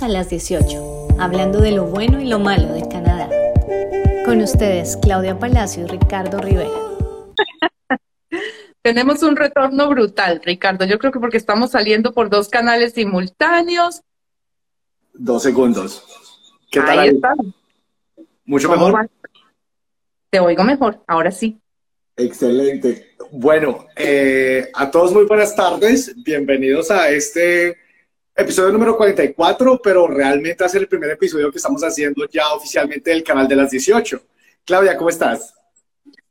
A las 18, hablando de lo bueno y lo malo de Canadá. Con ustedes, Claudia Palacio y Ricardo Rivera. Tenemos un retorno brutal, Ricardo. Yo creo que porque estamos saliendo por dos canales simultáneos. Dos segundos. ¿Qué tal? Ahí está. ¿Mucho mejor? Te oigo mejor, ahora sí. Excelente. Bueno, eh, a todos muy buenas tardes. Bienvenidos a este episodio número 44, pero realmente es el primer episodio que estamos haciendo ya oficialmente del canal de las 18. Claudia, ¿cómo estás?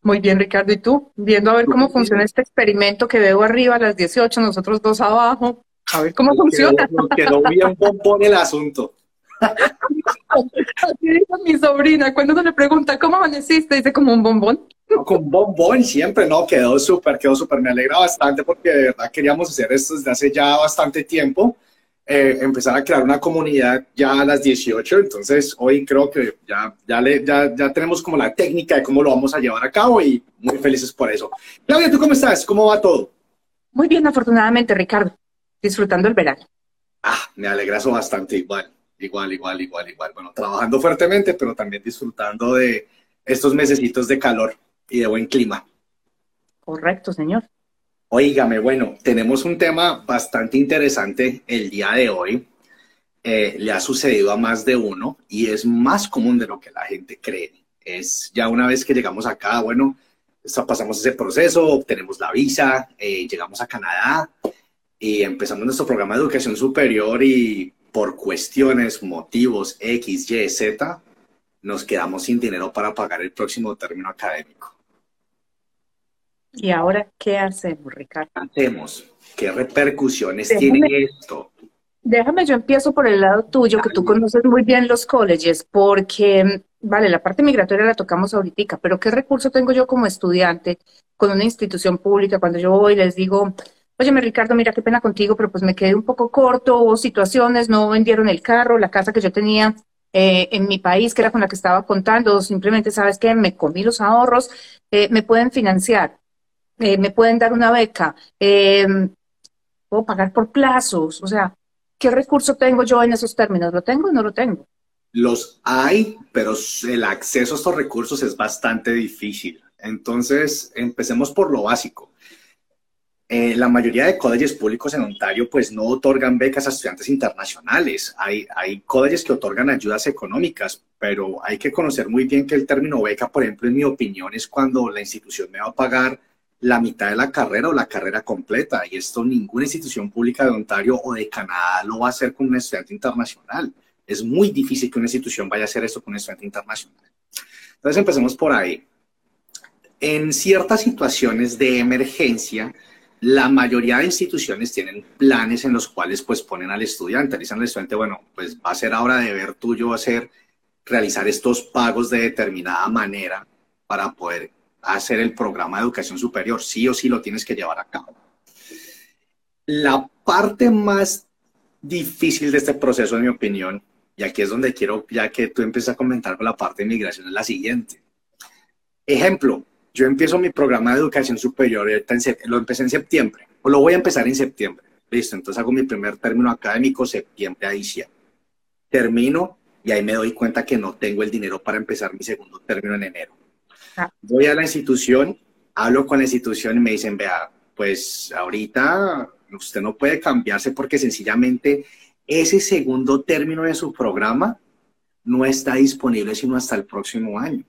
Muy bien, Ricardo. ¿Y tú? Viendo a ver cómo funciona este experimento que veo arriba a las 18, nosotros dos abajo. A ver cómo funciona. Quedó, bien bombón el asunto. Así dijo mi sobrina. Cuando uno le pregunta, ¿cómo amaneciste? Dice como un bombón. con bombón siempre, ¿no? Quedó súper, quedó súper. Me alegra bastante porque de verdad queríamos hacer esto desde hace ya bastante tiempo. Eh, empezar a crear una comunidad ya a las 18. Entonces, hoy creo que ya, ya, le, ya, ya tenemos como la técnica de cómo lo vamos a llevar a cabo y muy felices por eso. Claudia, ¿tú cómo estás? ¿Cómo va todo? Muy bien, afortunadamente, Ricardo. Disfrutando el verano. Ah, me alegra eso bastante. Igual, igual, igual, igual, igual. Bueno, trabajando fuertemente, pero también disfrutando de estos mesecitos de calor y de buen clima. Correcto, señor. Óigame, bueno, tenemos un tema bastante interesante el día de hoy. Eh, le ha sucedido a más de uno y es más común de lo que la gente cree. Es ya una vez que llegamos acá, bueno, pasamos ese proceso, obtenemos la visa, eh, llegamos a Canadá y empezamos nuestro programa de educación superior y por cuestiones, motivos X, Y, Z, nos quedamos sin dinero para pagar el próximo término académico. ¿Y ahora qué hacemos, Ricardo? ¿Qué hacemos? ¿Qué repercusiones tiene esto? Déjame, yo empiezo por el lado tuyo, que tú conoces muy bien los colleges, porque, vale, la parte migratoria la tocamos ahorita, pero ¿qué recurso tengo yo como estudiante con una institución pública cuando yo voy y les digo, oye, Ricardo, mira, qué pena contigo, pero pues me quedé un poco corto, hubo situaciones, no vendieron el carro, la casa que yo tenía eh, en mi país, que era con la que estaba contando, simplemente, ¿sabes qué? Me comí los ahorros, eh, me pueden financiar. Eh, me pueden dar una beca, eh, puedo pagar por plazos, o sea, ¿qué recurso tengo yo en esos términos? ¿Lo tengo o no lo tengo? Los hay, pero el acceso a estos recursos es bastante difícil. Entonces, empecemos por lo básico. Eh, la mayoría de colleges públicos en Ontario pues no otorgan becas a estudiantes internacionales. Hay, hay colleges que otorgan ayudas económicas, pero hay que conocer muy bien que el término beca, por ejemplo, en mi opinión, es cuando la institución me va a pagar la mitad de la carrera o la carrera completa. Y esto ninguna institución pública de Ontario o de Canadá lo va a hacer con un estudiante internacional. Es muy difícil que una institución vaya a hacer esto con un estudiante internacional. Entonces empecemos por ahí. En ciertas situaciones de emergencia, la mayoría de instituciones tienen planes en los cuales pues ponen al estudiante, dicen al estudiante, bueno, pues va a ser ahora deber tuyo hacer, realizar estos pagos de determinada manera para poder hacer el programa de educación superior. Sí o sí lo tienes que llevar a cabo. La parte más difícil de este proceso, en mi opinión, y aquí es donde quiero, ya que tú empiezas a comentar con la parte de inmigración, es la siguiente. Ejemplo, yo empiezo mi programa de educación superior, lo empecé en septiembre, o lo voy a empezar en septiembre. Listo, entonces hago mi primer término académico septiembre a diciembre. Termino y ahí me doy cuenta que no tengo el dinero para empezar mi segundo término en enero. Voy a la institución, hablo con la institución y me dicen, vea, pues ahorita usted no puede cambiarse porque sencillamente ese segundo término de su programa no está disponible sino hasta el próximo año.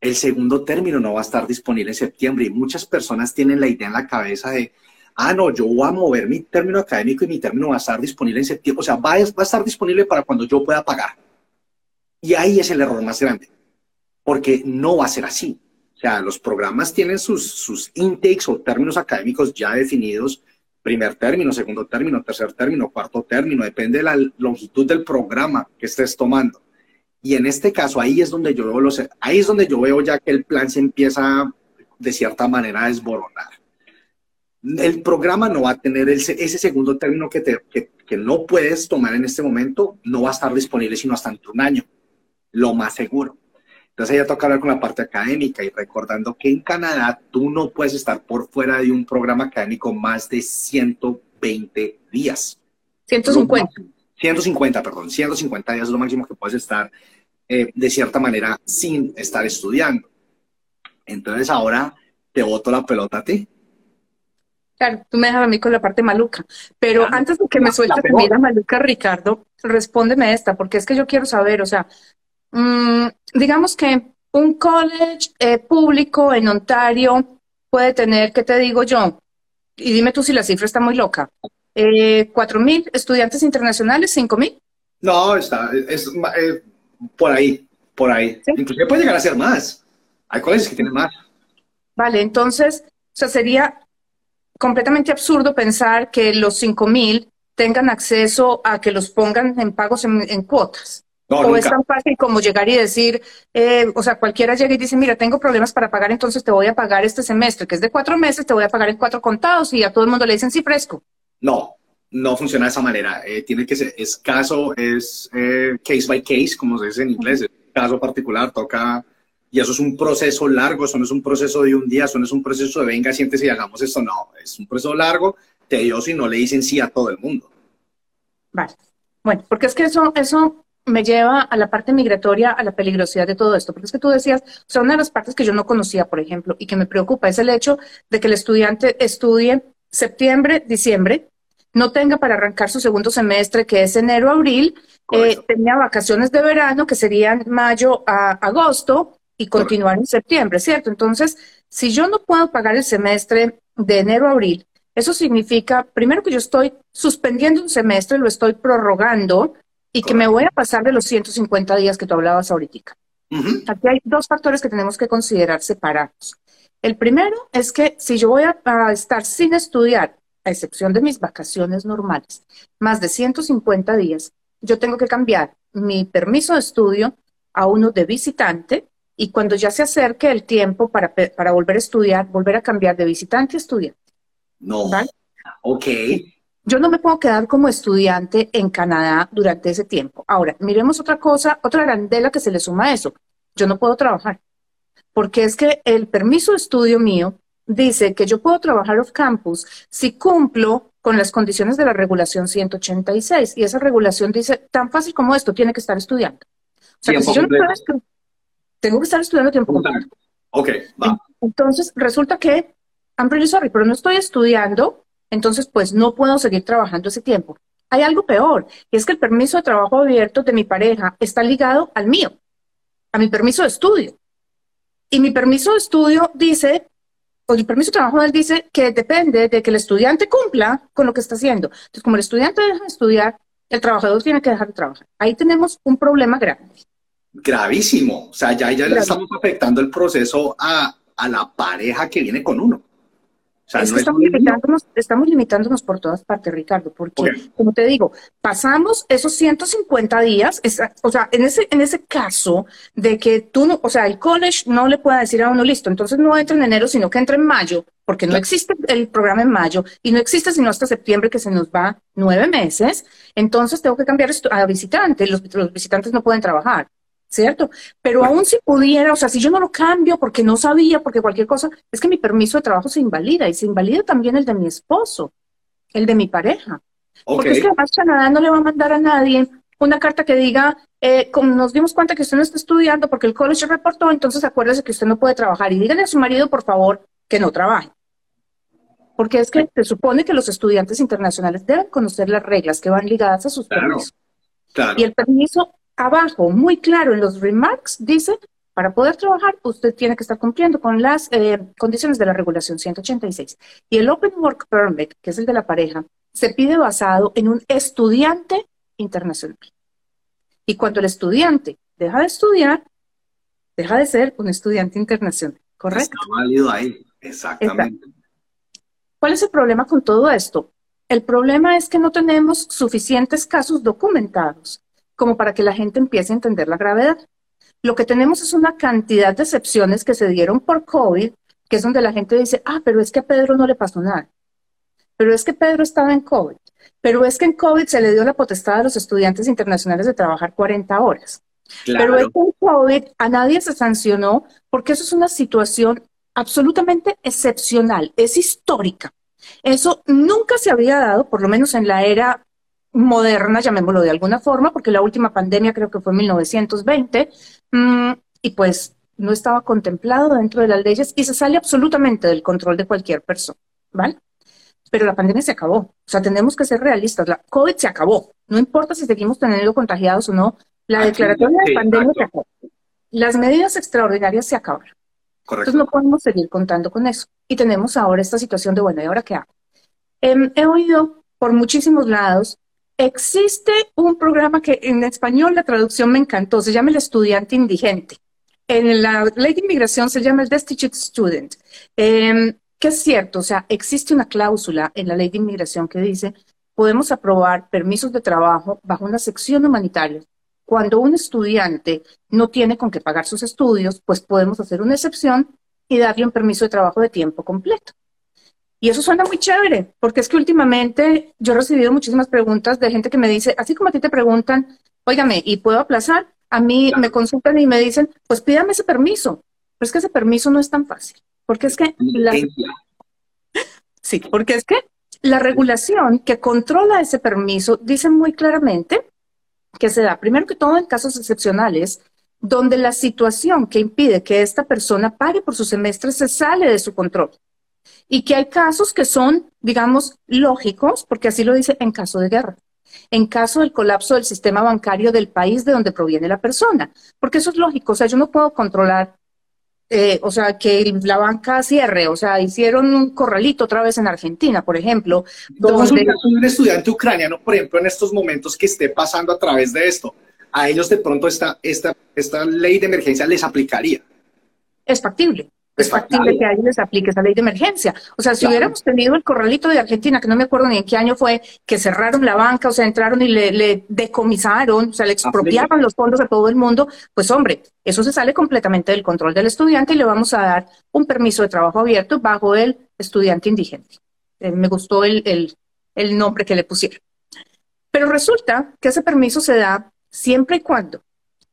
El segundo término no va a estar disponible en septiembre y muchas personas tienen la idea en la cabeza de, ah, no, yo voy a mover mi término académico y mi término va a estar disponible en septiembre, o sea, va va a estar disponible para cuando yo pueda pagar. Y ahí es el error más grande porque no va a ser así. O sea, los programas tienen sus, sus intakes o términos académicos ya definidos, primer término, segundo término, tercer término, cuarto término, depende de la longitud del programa que estés tomando. Y en este caso, ahí es donde yo veo los, ahí es donde yo veo ya que el plan se empieza de cierta manera a desboronar. El programa no va a tener ese segundo término que, te, que, no puedes tomar en este momento, no va a estar disponible sino hasta dentro de un año, lo más seguro. Entonces ya toca hablar con la parte académica y recordando que en Canadá tú no puedes estar por fuera de un programa académico más de 120 días. 150. 150, perdón, 150 días es lo máximo que puedes estar eh, de cierta manera sin estar estudiando. Entonces ahora te boto la pelota a ti. Claro, tú me dejas a mí con la parte maluca. Pero antes de que me suelte la maluca, Ricardo, respóndeme esta, porque es que yo quiero saber, o sea, mm, digamos que un college eh, público en Ontario puede tener, ¿qué te digo yo? Y dime tú si la cifra está muy loca. Eh, ¿Cuatro mil estudiantes internacionales? ¿Cinco mil? No, está, es, eh, por ahí, por ahí. Inclusive puede llegar a ser más. Hay colegios que tienen más. Vale, entonces, o sea, sería completamente absurdo pensar que los cinco mil tengan acceso a que los pongan en pagos en cuotas o es tan fácil como llegar y decir, eh, o sea, cualquiera llega y dice, mira, tengo problemas para pagar, entonces te voy a pagar este semestre, que es de cuatro meses, te voy a pagar en cuatro contados y a todo el mundo le dicen, sí, fresco. No, no funciona de esa manera. Eh, tiene que ser, es caso, es eh, case by case, como se dice en inglés, caso particular, toca, y eso es un proceso largo, eso no es un proceso de un día, eso no es un proceso de venga, siéntese y hagamos esto, no, es un proceso largo, tedioso y no le dicen sí a todo el mundo. Vale. Bueno, porque es que eso, eso me lleva a la parte migratoria, a la peligrosidad de todo esto, porque es que tú decías, o sea, una de las partes que yo no conocía, por ejemplo, y que me preocupa es el hecho de que el estudiante estudie septiembre, diciembre, no tenga para arrancar su segundo semestre, que es enero, abril, eh, tenía vacaciones de verano, que serían mayo a agosto, y continuar en septiembre, ¿cierto? Entonces, si yo no puedo pagar el semestre de enero a abril, eso significa, primero que yo estoy suspendiendo un semestre, lo estoy prorrogando, y que me voy a pasar de los 150 días que tú hablabas ahorita. Aquí hay dos factores que tenemos que considerar separados. El primero es que si yo voy a, estar sin estudiar, a excepción de mis vacaciones normales, más de 150 días, yo tengo que cambiar mi permiso de estudio a uno de visitante y cuando ya se acerque el tiempo para, para volver a estudiar, volver a cambiar de visitante a estudiante. No. Ok. Yo no me puedo quedar como estudiante en Canadá durante ese tiempo. Ahora, miremos otra cosa, otra grandela que se le suma a eso. Yo no puedo trabajar, porque es que el permiso de estudio mío dice que yo puedo trabajar off campus si cumplo con las condiciones de la regulación 186. Y esa regulación dice, tan fácil como esto, tiene que estar estudiando. O sea, que si yo no puedo, tengo que estar estudiando tiempo completo. Ok, va. Entonces, resulta que, I'm really sorry, pero no estoy estudiando entonces pues no puedo seguir trabajando ese tiempo. Hay algo peor, y es que el permiso de trabajo abierto de mi pareja está ligado al mío, a mi permiso de estudio. Y mi permiso de estudio dice, o el permiso de trabajo de él dice que depende de que el estudiante cumpla con lo que está haciendo. Entonces, como el estudiante deja de estudiar, el trabajador tiene que dejar de trabajar. Ahí tenemos un problema grande. Gravísimo. O sea, ya, ya le estamos afectando el proceso a, a la pareja que viene con uno es que estamos, limitándonos, estamos limitándonos por todas partes, Ricardo, porque, como te digo, pasamos esos 150 días, o sea, en ese, en ese caso de que tú, no, o sea, el college no le pueda decir a uno, listo, entonces no entra en enero, sino que entra en mayo, porque no existe el programa en mayo y no existe sino hasta septiembre que se nos va nueve meses, entonces tengo que cambiar a visitante, los, los visitantes no pueden trabajar. ¿Cierto? Pero aún si pudiera, o sea, si yo no lo cambio porque no sabía, porque cualquier cosa, es que mi permiso de trabajo se invalida y se invalida también el de mi esposo, el de mi pareja. Porque es que además Canadá no le va a mandar a nadie una carta que diga, eh, como nos dimos cuenta que usted no está estudiando porque el college reportó, entonces acuérdese que usted no puede trabajar y dígale a su marido, por favor, que no trabaje. Porque es que se supone que los estudiantes internacionales deben conocer las reglas que van ligadas a sus permisos. Y el permiso abajo, muy claro en los remarks, dice, para poder trabajar, usted tiene que estar cumpliendo con las eh, condiciones de la regulación 186. Y el Open Work Permit, que es el de la pareja, se pide basado en un estudiante internacional. Y cuando el estudiante deja de estudiar, deja de ser un estudiante internacional, ¿correcto? Está válido ahí, exactamente. ¿Cuál es el problema con todo esto? El problema es que no tenemos suficientes casos documentados como para que la gente empiece a entender la gravedad. Lo que tenemos es una cantidad de excepciones que se dieron por COVID, que es donde la gente dice, ah, pero es que a Pedro no le pasó nada. Pero es que Pedro estaba en COVID. Pero es que en COVID se le dio la potestad a los estudiantes internacionales de trabajar 40 horas. Pero es que en COVID a nadie se sancionó porque eso es una situación absolutamente excepcional, es histórica. Eso nunca se había dado, por lo menos en la era moderna, llamémoslo de alguna forma, porque la última pandemia creo que fue en 1920, mm, y pues no estaba contemplado dentro de las leyes y se sale absolutamente del control de cualquier persona, ¿vale? Pero la pandemia se acabó, o sea, tenemos que ser realistas, la COVID se acabó, no importa si seguimos teniendo contagiados o no, la declaratoria de pandemia se acabó. Las medidas extraordinarias se acabaron. Entonces no podemos seguir contando con eso. Y tenemos ahora esta situación de, bueno, ¿y ahora qué hago? Em, he oído por muchísimos lados, existe un programa que en español la traducción me encantó, se llama el estudiante indigente. En la ley de inmigración se llama el destitute student. Eh, que es cierto, o sea, existe una cláusula en la ley de inmigración que dice podemos aprobar permisos de trabajo bajo una sección humanitaria cuando un estudiante no tiene con qué pagar sus estudios, pues podemos hacer una excepción y darle un permiso de trabajo de tiempo completo. Y eso suena muy chévere, porque es que últimamente yo he recibido muchísimas preguntas de gente que me dice, así como a ti te preguntan, óigame, ¿y puedo aplazar? A mí me consultan y me dicen, pues pídame ese permiso. Pero es que ese permiso no es tan fácil, porque es que la... Sí, porque es que la regulación que controla ese permiso dice muy claramente que se da, primero que todo, en casos excepcionales, donde la situación que impide que esta persona pague por su semestre se sale de su control. Y que hay casos que son, digamos, lógicos, porque así lo dice en caso de guerra, en caso del colapso del sistema bancario del país de donde proviene la persona, porque eso es lógico, o sea, yo no puedo controlar eh, o sea, que la banca cierre, o sea, hicieron un corralito otra vez en Argentina, por ejemplo. Donde... Un, estudiante ucraniano, por ejemplo, en estos momentos que esté pasando a través de esto, a ellos de pronto esta, esta, esta ley de emergencia les aplicaría. Es factible es factible que a ellos les aplique esa ley de emergencia. O sea, si hubiéramos tenido el corralito de Argentina, que no me acuerdo ni en qué año fue, que cerraron la banca, o sea, entraron y le, decomisaron, o sea, le expropiaban los fondos a todo el mundo, pues hombre, eso se sale completamente del control del estudiante y le vamos a dar un permiso de trabajo abierto bajo el estudiante indigente. Eh, me gustó el, el, el nombre que le pusieron. Pero resulta que ese permiso se da siempre y cuando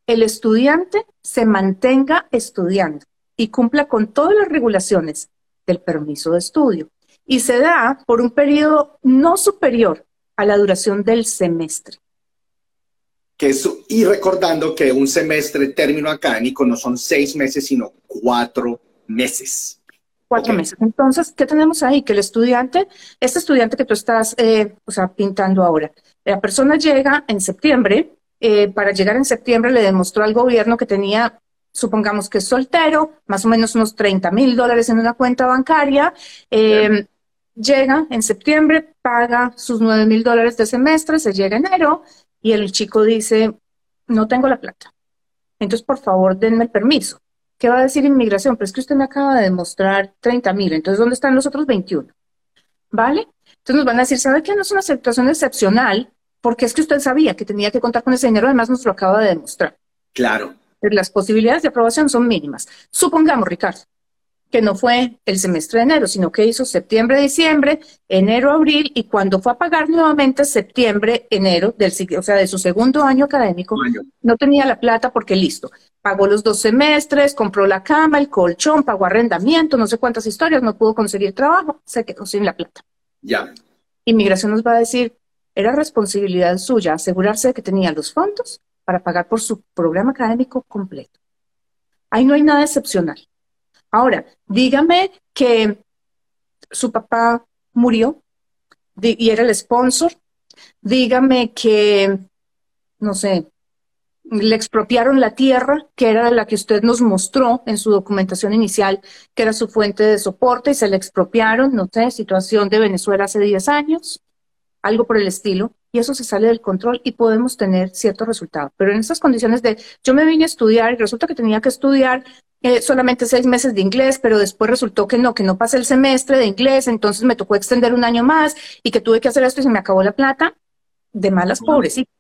el estudiante se mantenga estudiando y cumpla con todas las regulaciones del permiso de estudio. Y se da por un periodo no superior a la duración del semestre. Que y recordando que un semestre término académico no son seis meses, sino cuatro meses. Cuatro meses. Entonces, ¿qué tenemos ahí? Que el estudiante, este estudiante que tú estás eh, o sea, pintando ahora, la persona llega en septiembre, eh, para llegar en septiembre le demostró al gobierno que tenía supongamos que es soltero, más o menos unos 30 mil dólares en una cuenta bancaria, em, llega en septiembre, paga sus 9 mil dólares de semestre, se llega enero y el chico dice, no tengo la plata. Entonces, por favor, denme el permiso. ¿Qué va a decir inmigración? Pero es que usted me acaba de demostrar 30 mil, entonces, ¿dónde están los otros 21? ¿Vale? Entonces nos van a decir, ¿sabe qué? No es una situación excepcional, porque es que usted sabía que tenía que contar con ese dinero, además nos lo acaba de demostrar. Claro las posibilidades de aprobación son mínimas. Supongamos, Ricardo, que no fue el semestre de enero, sino que hizo septiembre, diciembre, enero, abril, y cuando fue a pagar nuevamente septiembre, enero, del, o sea, de su segundo año académico, no tenía la plata porque listo, pagó los dos semestres, compró la cama, el colchón, pagó arrendamiento, no sé cuántas historias, no pudo conseguir trabajo, se quedó sin la plata. Ya. Inmigración nos va a decir, era responsabilidad suya asegurarse de que tenía los fondos para pagar por su programa académico completo. Ahí no hay nada excepcional. Ahora, dígame que su papá murió y era el sponsor. Dígame que, no sé, le expropiaron la tierra, que era la que usted nos mostró en su documentación inicial, que era su fuente de soporte, y se le expropiaron, no sé, situación de Venezuela hace 10 años, algo por el estilo y eso se sale del control y podemos tener cierto resultado. Pero en esas condiciones de yo me vine a estudiar y resulta que tenía que estudiar eh, solamente seis meses de inglés, pero después resultó que no, que no pasé el semestre de inglés, entonces me tocó extender un año más y que tuve que hacer esto y se me acabó la plata, de malas pobrecito.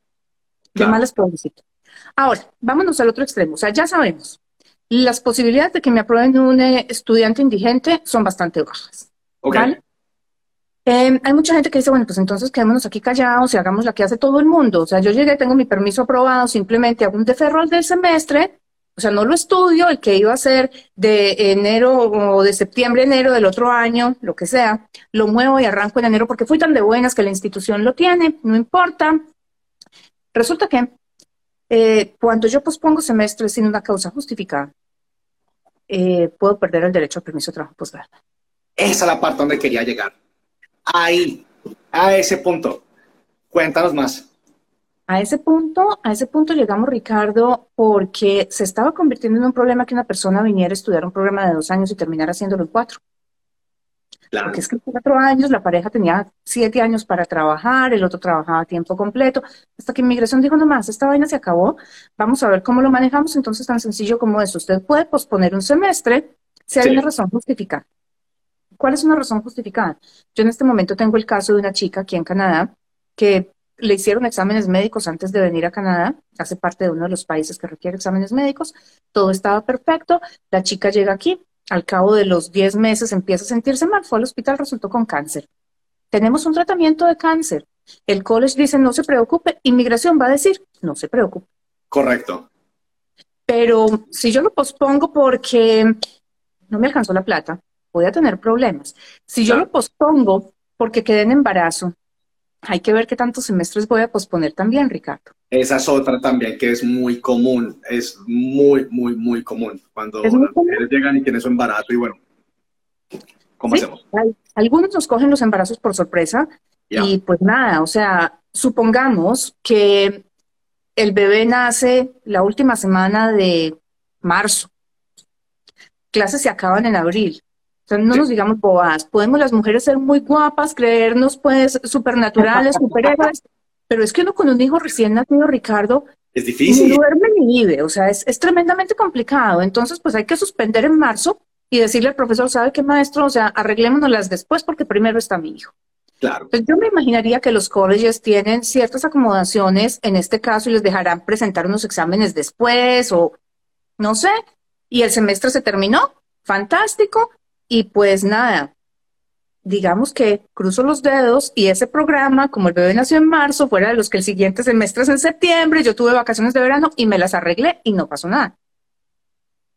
De malas pobrecito. Ahora, vámonos al otro extremo. O sea, ya sabemos, las posibilidades de que me aprueben un eh, estudiante indigente son bastante bajas. ¿vale? Em, hay mucha gente que dice, bueno, pues entonces quedémonos aquí callados y hagamos la que hace todo el mundo. O sea, yo llegué, tengo mi permiso aprobado, simplemente hago un deferral del semestre, O sea, no lo estudio, el que iba a ser de enero o de septiembre, enero del otro año, lo que sea, lo muevo y arranco en enero porque fui tan de buenas que la institución lo tiene, no importa. Resulta que eh, cuando yo pospongo semestres sin una causa justificada, eh, puedo perder el derecho al permiso de trabajo posgrado. Esa es la parte donde quería llegar. Ahí, a ese punto. Cuéntanos más. A ese punto, a ese punto llegamos, Ricardo, porque se estaba convirtiendo en un problema que una persona viniera a estudiar un programa de dos años y terminara haciéndolo en cuatro. Claro. Porque es que en cuatro años la pareja tenía siete años para trabajar, el otro trabajaba a tiempo completo, hasta que inmigración dijo, no más, esta vaina se acabó, vamos a ver cómo lo manejamos, entonces tan sencillo como eso, usted puede posponer un semestre si hay una razón justificada. ¿Cuál es una razón justificada? Yo en este momento tengo el caso de una chica aquí en Canadá que le hicieron exámenes médicos antes de venir a Canadá, hace parte de uno de los países que requiere exámenes médicos, todo estaba perfecto, la chica llega aquí, al cabo de los 10 meses empieza a sentirse mal, fue al hospital, resultó con cáncer. Tenemos un tratamiento de cáncer. El college dice no se preocupe, inmigración va a decir no se preocupe. Correcto. Pero si yo lo pospongo porque no me alcanzó la plata, voy a tener problemas. Si yo lo pospongo porque quedé en embarazo, hay que ver qué tantos semestres voy a posponer también, Ricardo. Esa es otra también que es muy común, es muy, muy, muy común cuando las mujeres llegan y tienen su embarazo y bueno, ¿cómo hacemos? algunos nos cogen los embarazos por sorpresa y pues nada, o sea, supongamos que el bebé nace la última semana de marzo, clases se acaban en abril, no nos digamos boas. Podemos las mujeres ser muy guapas, creernos pues supernaturales, superhéroes, pero es que uno con un hijo recién nacido, Ricardo, es difícil. Ni duerme ni vive, o sea, es, es tremendamente complicado. Entonces, pues hay que suspender en marzo y decirle al profesor, ¿sabe qué maestro? O sea, arreglémonoslas después porque primero está mi hijo. Claro. Pues yo me imaginaría que los colleges tienen ciertas acomodaciones en este caso y les dejarán presentar unos exámenes después o no sé, y el semestre se terminó, fantástico, y pues nada, digamos que cruzo los dedos y ese programa, como el bebé nació en marzo, fuera de los que el siguiente semestre es en septiembre, yo tuve vacaciones de verano y me las arreglé y no pasó nada.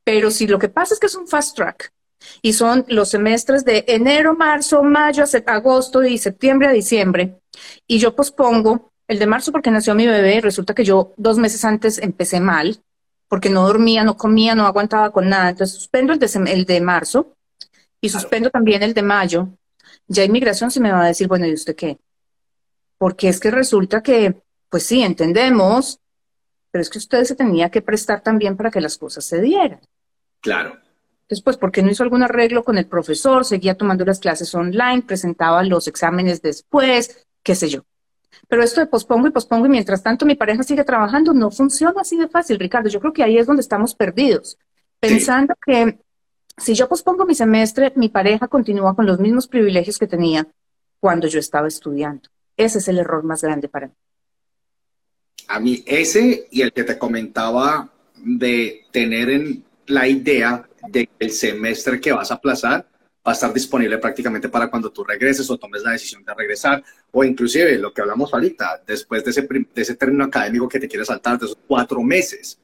Pero si lo que pasa es que es un fast track y son los semestres de enero, marzo, mayo, agosto y septiembre a diciembre, y yo pospongo el de marzo porque nació mi bebé, resulta que yo dos meses antes empecé mal, porque no dormía, no comía, no aguantaba con nada, entonces suspendo el de, el de marzo y suspendo también el de mayo, ya inmigración se me va a decir, bueno, ¿y usted qué? Porque es que resulta que, pues sí, entendemos, pero es que usted se tenía que prestar también para que las cosas se dieran. Claro. Después, ¿por qué no hizo algún arreglo con el profesor? Seguía tomando las clases online, presentaba los exámenes después, qué sé yo. Pero esto de pospongo y pospongo y mientras tanto mi pareja sigue trabajando, no funciona así de fácil, Ricardo. Yo creo que ahí es donde estamos perdidos, pensando que si yo pospongo mi semestre, mi pareja continúa con los mismos privilegios que tenía cuando yo estaba estudiando. Ese es el error más grande para mí. A mí ese y el que te comentaba de tener en la idea de que el semestre que vas a aplazar va a estar disponible prácticamente para cuando tú regreses o tomes la decisión de regresar, o inclusive lo que hablamos ahorita, después de ese, de ese término académico que te quieres saltar, de esos cuatro meses.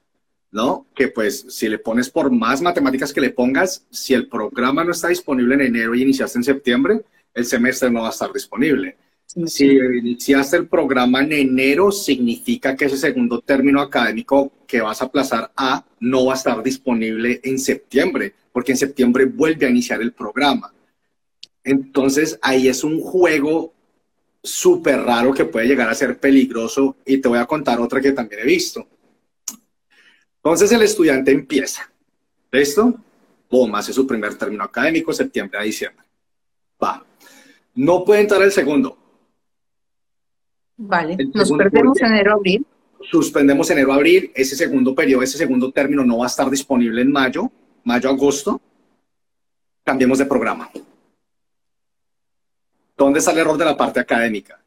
¿No? Que pues si le pones por más matemáticas que le pongas, si el programa no está disponible en enero y iniciaste en septiembre, el semestre no va a estar disponible. Si iniciaste el programa en enero, significa que ese segundo término académico que vas a aplazar a no va a estar disponible en septiembre, porque en septiembre vuelve a iniciar el programa. Entonces ahí es un juego súper raro que puede llegar a ser peligroso y te voy a contar otra que también he visto entonces el estudiante empieza. ¿Listo? Boom, hace su primer término académico, septiembre a diciembre. Va. No puede entrar el segundo. Vale, nos perdemos enero-abril. Suspendemos enero-abril. Ese segundo periodo, ese segundo término no va a estar disponible en mayo, mayo-agosto. Cambiemos de programa. ¿Dónde está el error de la parte académica?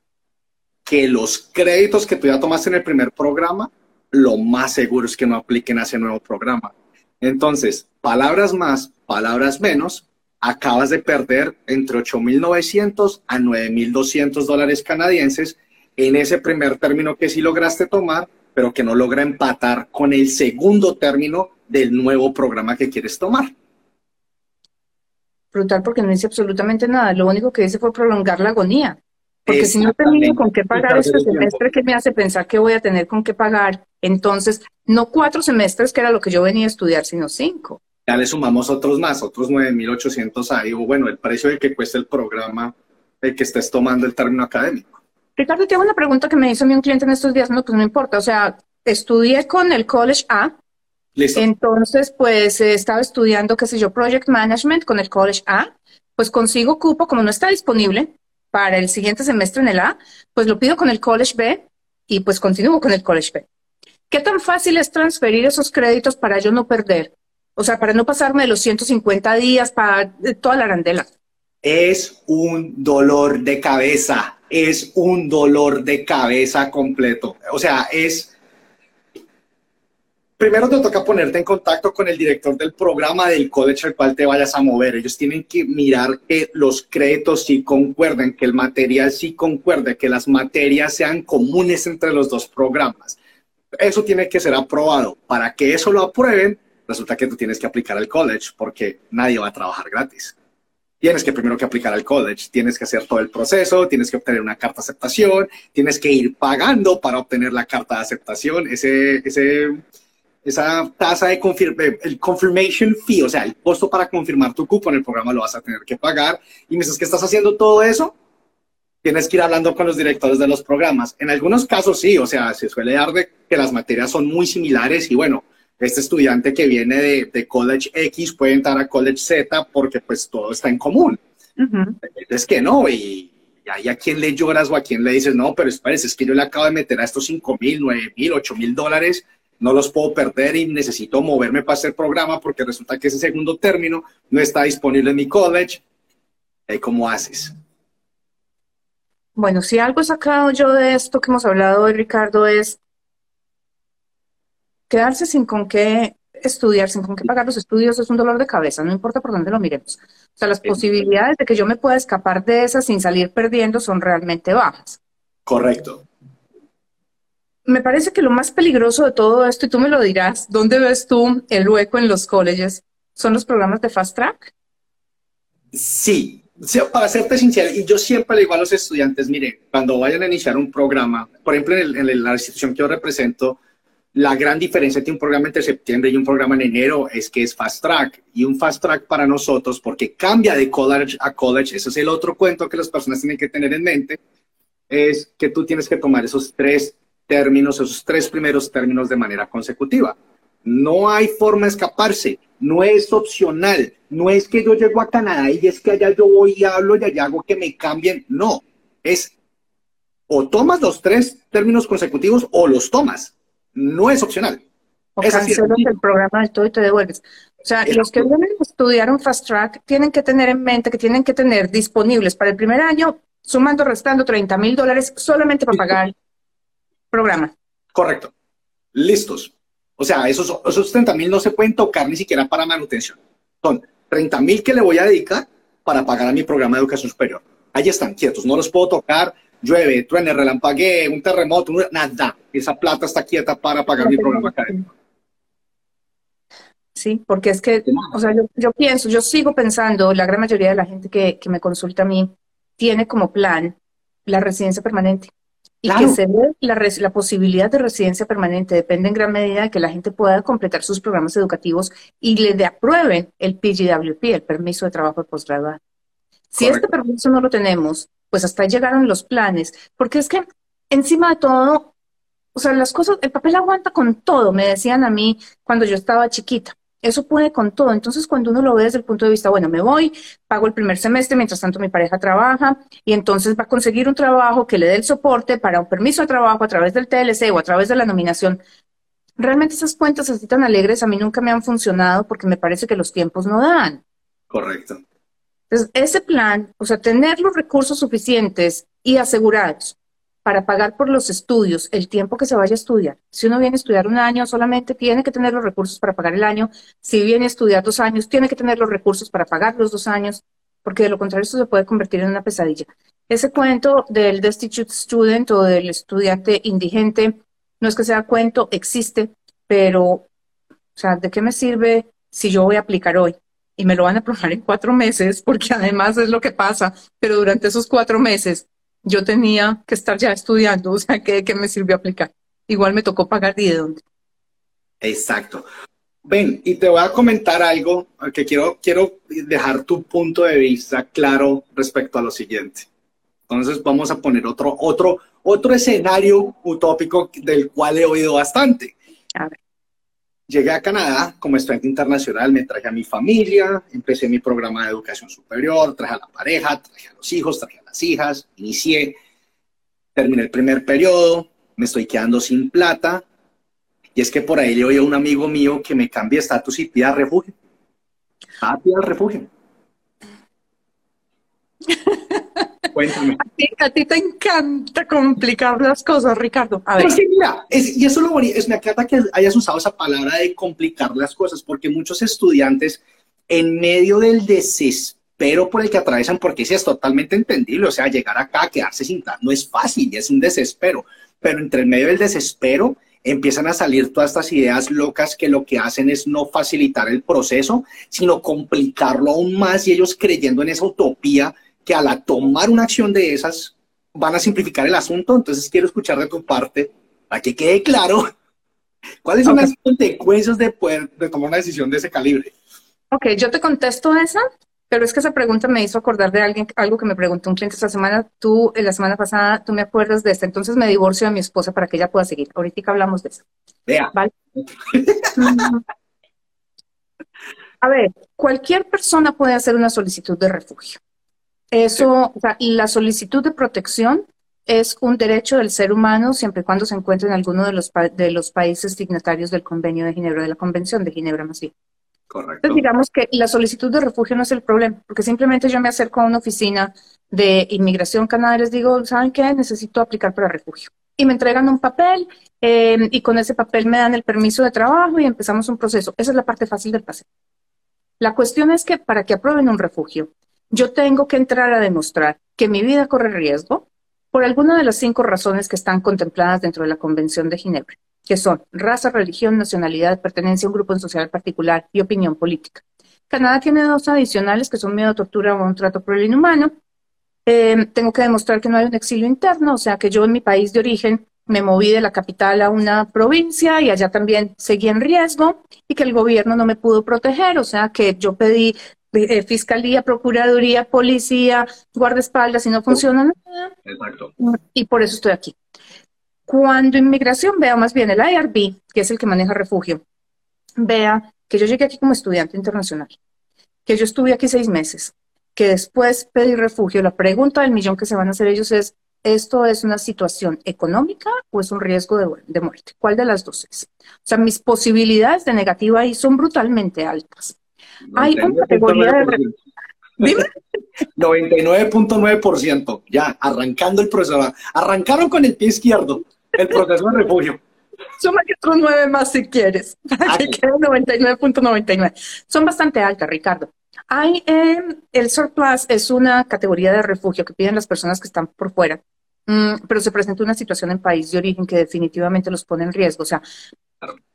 Que los créditos que tú ya tomaste en el primer programa lo más seguro es que no apliquen ese nuevo programa. Entonces, palabras más, palabras menos, acabas de perder entre 8.900 a 9.200 dólares canadienses en ese primer término que sí lograste tomar, pero que no logra empatar con el segundo término del nuevo programa que quieres tomar. Brutal, porque no dice absolutamente nada. Lo único que hice fue prolongar la agonía. Porque si no tengo con qué pagar este semestre, ¿qué me hace pensar que voy a tener con qué pagar? Entonces, no cuatro semestres, que era lo que yo venía a estudiar, sino cinco. Ya le sumamos otros más, otros 9.800 ahí, o bueno, el precio de que cuesta el programa, el que estés tomando el término académico. Ricardo, tengo una pregunta que me hizo mi un cliente en estos días, no, pues no importa, o sea, estudié con el College A, Listo. Entonces, pues he estado estudiando, qué sé yo, Project Management con el College A, pues consigo cupo, como no está disponible, para el siguiente semestre en el A, pues lo pido con el College B y pues continúo con el College B. ¿Qué tan fácil es transferir esos créditos para yo no perder? O sea, para no pasarme de los 150 días, para toda la arandela. Es un dolor de cabeza, es un dolor de cabeza completo. O sea, es primero te toca ponerte en contacto con el director del programa del college al cual te vayas a mover. Ellos tienen que mirar que los créditos sí concuerden, que el material sí concuerde, que las materias sean comunes entre los dos programas. Eso tiene que ser aprobado. Para que eso lo aprueben, resulta que tú tienes que aplicar al college porque nadie va a trabajar gratis. Tienes que primero que aplicar al college, tienes que hacer todo el proceso, tienes que obtener una carta de aceptación, tienes que ir pagando para obtener la carta de aceptación. Ese, ese, esa tasa de el confirmation fee, o sea, el costo para confirmar tu cupo en el programa lo vas a tener que pagar. Y mientras que estás haciendo todo eso, tienes que ir hablando con los directores de los programas. En algunos casos sí, o sea, se suele dar de que las materias son muy similares y bueno, este estudiante que viene de, de College X puede entrar a College Z porque pues todo está en común. Es que no, y, y a quién le lloras o a quién le dices, no, pero espérese, es que yo le acabo de meter a estos 5 mil, 9 mil, 8 mil dólares no los puedo perder y necesito moverme para hacer programa porque resulta que ese segundo término no está disponible en mi college. ¿Cómo haces? Bueno, si algo he sacado yo de esto que hemos hablado hoy, Ricardo, es quedarse sin con qué estudiar, sin con qué pagar los estudios es un dolor de cabeza, no importa por dónde lo miremos. O sea, las posibilidades de que yo me pueda escapar de esas sin salir perdiendo son realmente bajas. Correcto me parece que lo más peligroso de todo esto, y tú me lo dirás, ¿dónde ves tú el hueco en los colleges? ¿Son los programas de Fast Track? Sí, para serte sincero, y yo siempre le digo a los estudiantes, mire, cuando vayan a iniciar un programa, por ejemplo, en, la institución que yo represento, la gran diferencia entre un programa entre septiembre y un programa en enero es que es fast track y un fast track para nosotros porque cambia de college a college. Ese es el otro cuento que las personas tienen que tener en mente, es que tú tienes que tomar esos tres términos, esos tres primeros términos de manera consecutiva. No hay forma de escaparse, no es opcional, no es que yo llego a Canadá y es que allá yo voy y hablo y allá hago que me cambien, no, es o tomas los tres términos consecutivos o los tomas, no es opcional. O es cancelas el programa del todo y te devuelves. O sea, los que vienen a estudiar un fast track tienen que tener en mente que tienen que tener disponibles para el primer año, sumando, restando 30 mil dólares solamente para pagar programa. Correcto. Listos. O sea, esos, esos 30 mil no se pueden tocar ni siquiera para manutención. Son 30 mil que le voy a dedicar para pagar a mi programa de educación superior. Ahí están quietos, no los puedo tocar. Llueve, truene, relampaguee, un terremoto, nada. Esa plata está quieta para pagar mi programa académico. Sí, porque es que, o sea, yo, pienso, yo sigo pensando, la gran mayoría de la gente que, que me consulta a mí tiene como plan la residencia permanente. Y que se ve la, la, posibilidad de residencia permanente depende en gran medida de que la gente pueda completar sus programas educativos y le de aprueben el PGWP, el permiso de trabajo de. Si este permiso no lo tenemos, pues hasta llegaron los planes, porque es que encima de todo, o sea, las cosas, el papel aguanta con todo, me decían a mí cuando yo estaba chiquita. Eso puede con todo. Entonces, cuando uno lo ve desde el punto de vista, bueno, me voy, pago el primer semestre, mientras tanto mi pareja trabaja, y entonces va a conseguir un trabajo que le dé el soporte para un permiso de trabajo a través del TLC o a través de la nominación. Realmente esas cuentas así tan alegres a mí nunca me han funcionado porque me parece que los tiempos no dan. Correcto. Entonces, ese plan, o sea, tener los recursos suficientes y asegurados para pagar por los estudios el tiempo que se vaya a estudiar. Si uno viene a estudiar un año, solamente tiene que tener los recursos para pagar el año. Si viene a estudiar dos años, tiene que tener los recursos para pagar los dos años, porque de lo contrario esto se puede convertir en una pesadilla. Ese cuento del destitute student o del estudiante indigente, no es que sea cuento, existe, pero O sea, ¿de qué me sirve si yo voy a aplicar hoy? Y me lo van a aprobar en cuatro meses, porque además es lo que pasa, pero durante esos cuatro meses yo tenía que estar ya estudiando, o sea, ¿qué, qué me sirvió aplicar? Igual me tocó pagar y de dónde. Exacto. Ven, y te voy a comentar algo que quiero, quiero dejar tu punto de vista claro respecto a lo siguiente. Entonces vamos a poner otro, otro, otro escenario utópico del cual he oído bastante. A ver. Llegué a Canadá como estudiante internacional, me traje a mi familia, empecé mi programa de educación superior, traje a la pareja, traje a los hijos, traje a las hijas, inicié, terminé el primer periodo, me estoy quedando sin plata, y es que por ahí le oí a un amigo mío que me cambie estatus y pida refugio. Ah, pida refugio. Cuéntame. A ti, te encanta complicar las cosas, Ricardo. A ver. sí, mira, y eso lo es, me encanta que hayas usado esa palabra de complicar las cosas, porque muchos estudiantes, en medio del desespero por el que atraviesan, porque sí es totalmente entendible, o sea, llegar acá, quedarse sin tal, no es fácil, es un desespero, pero entre el medio del desespero empiezan a salir todas estas ideas locas que lo que hacen es no facilitar el proceso, sino complicarlo aún más y ellos creyendo en esa utopía que al tomar una acción de esas van a simplificar el asunto. Entonces quiero escuchar de tu parte para que quede claro cuáles son las consecuencias de poder de tomar una decisión de ese calibre. Ok, yo te contesto esa pero es que esa pregunta me hizo acordar de alguien, algo que me preguntó un cliente esta semana. Tú, en la semana pasada, tú me acuerdas de esta. Entonces me divorcio de mi esposa para que ella pueda seguir. Ahorita hablamos de eso. Vea. ¿Vale? A ver, cualquier persona puede hacer una solicitud de refugio. Eso, o sea, la solicitud de protección es un derecho del ser humano siempre y cuando se encuentre en alguno de los, de los países dignatarios del Convenio de Ginebra, de la Convención de Ginebra más bien. Correcto. digamos que la solicitud de refugio no es el problema, porque simplemente yo me acerco a una oficina de inmigración canadá y les digo, ¿saben qué? Necesito aplicar para refugio. Y me entregan un papel em, y con ese papel me dan el permiso de trabajo y empezamos un proceso. Esa es la parte fácil del pase. La cuestión es que para que aprueben un refugio, yo tengo que entrar a demostrar que mi vida corre riesgo por alguna de las cinco razones que están contempladas dentro de la Convención de Ginebra que son raza, religión, nacionalidad, pertenencia a un grupo social particular y opinión política. Canadá tiene dos adicionales que son miedo a tortura o un trato por el inhumano. Eh, tengo que demostrar que no hay un exilio interno, o sea que yo en mi país de origen me moví de la capital a una provincia y allá también seguí en riesgo y que el gobierno no me pudo proteger, o sea que yo pedí eh, fiscalía, procuraduría, policía, guardaespaldas y no funciona nada. Exacto. Y por eso estoy aquí. Cuando inmigración vea más bien el IRB, que es el que maneja refugio, vea que yo llegué aquí como estudiante internacional, que yo estuve aquí seis meses, que después pedí refugio, la pregunta del millón que se van a hacer ellos es, ¿esto es una situación económica o es un riesgo de, muerte? ¿Cuál de las dos es? O sea, mis posibilidades de negativa ahí son brutalmente altas. Hay una categoría de... Dime. 99.9%, ya, arrancando el proceso. Arrancaron con el pie izquierdo el proceso de refugio. Suma que otros nueve más si quieres, para que quede 99.99. Son bastante altas, Ricardo. Hay, el surplus es una categoría de refugio que piden las personas que están por fuera, mm, pero se presenta una situación en país de origen que definitivamente los pone en riesgo. O sea,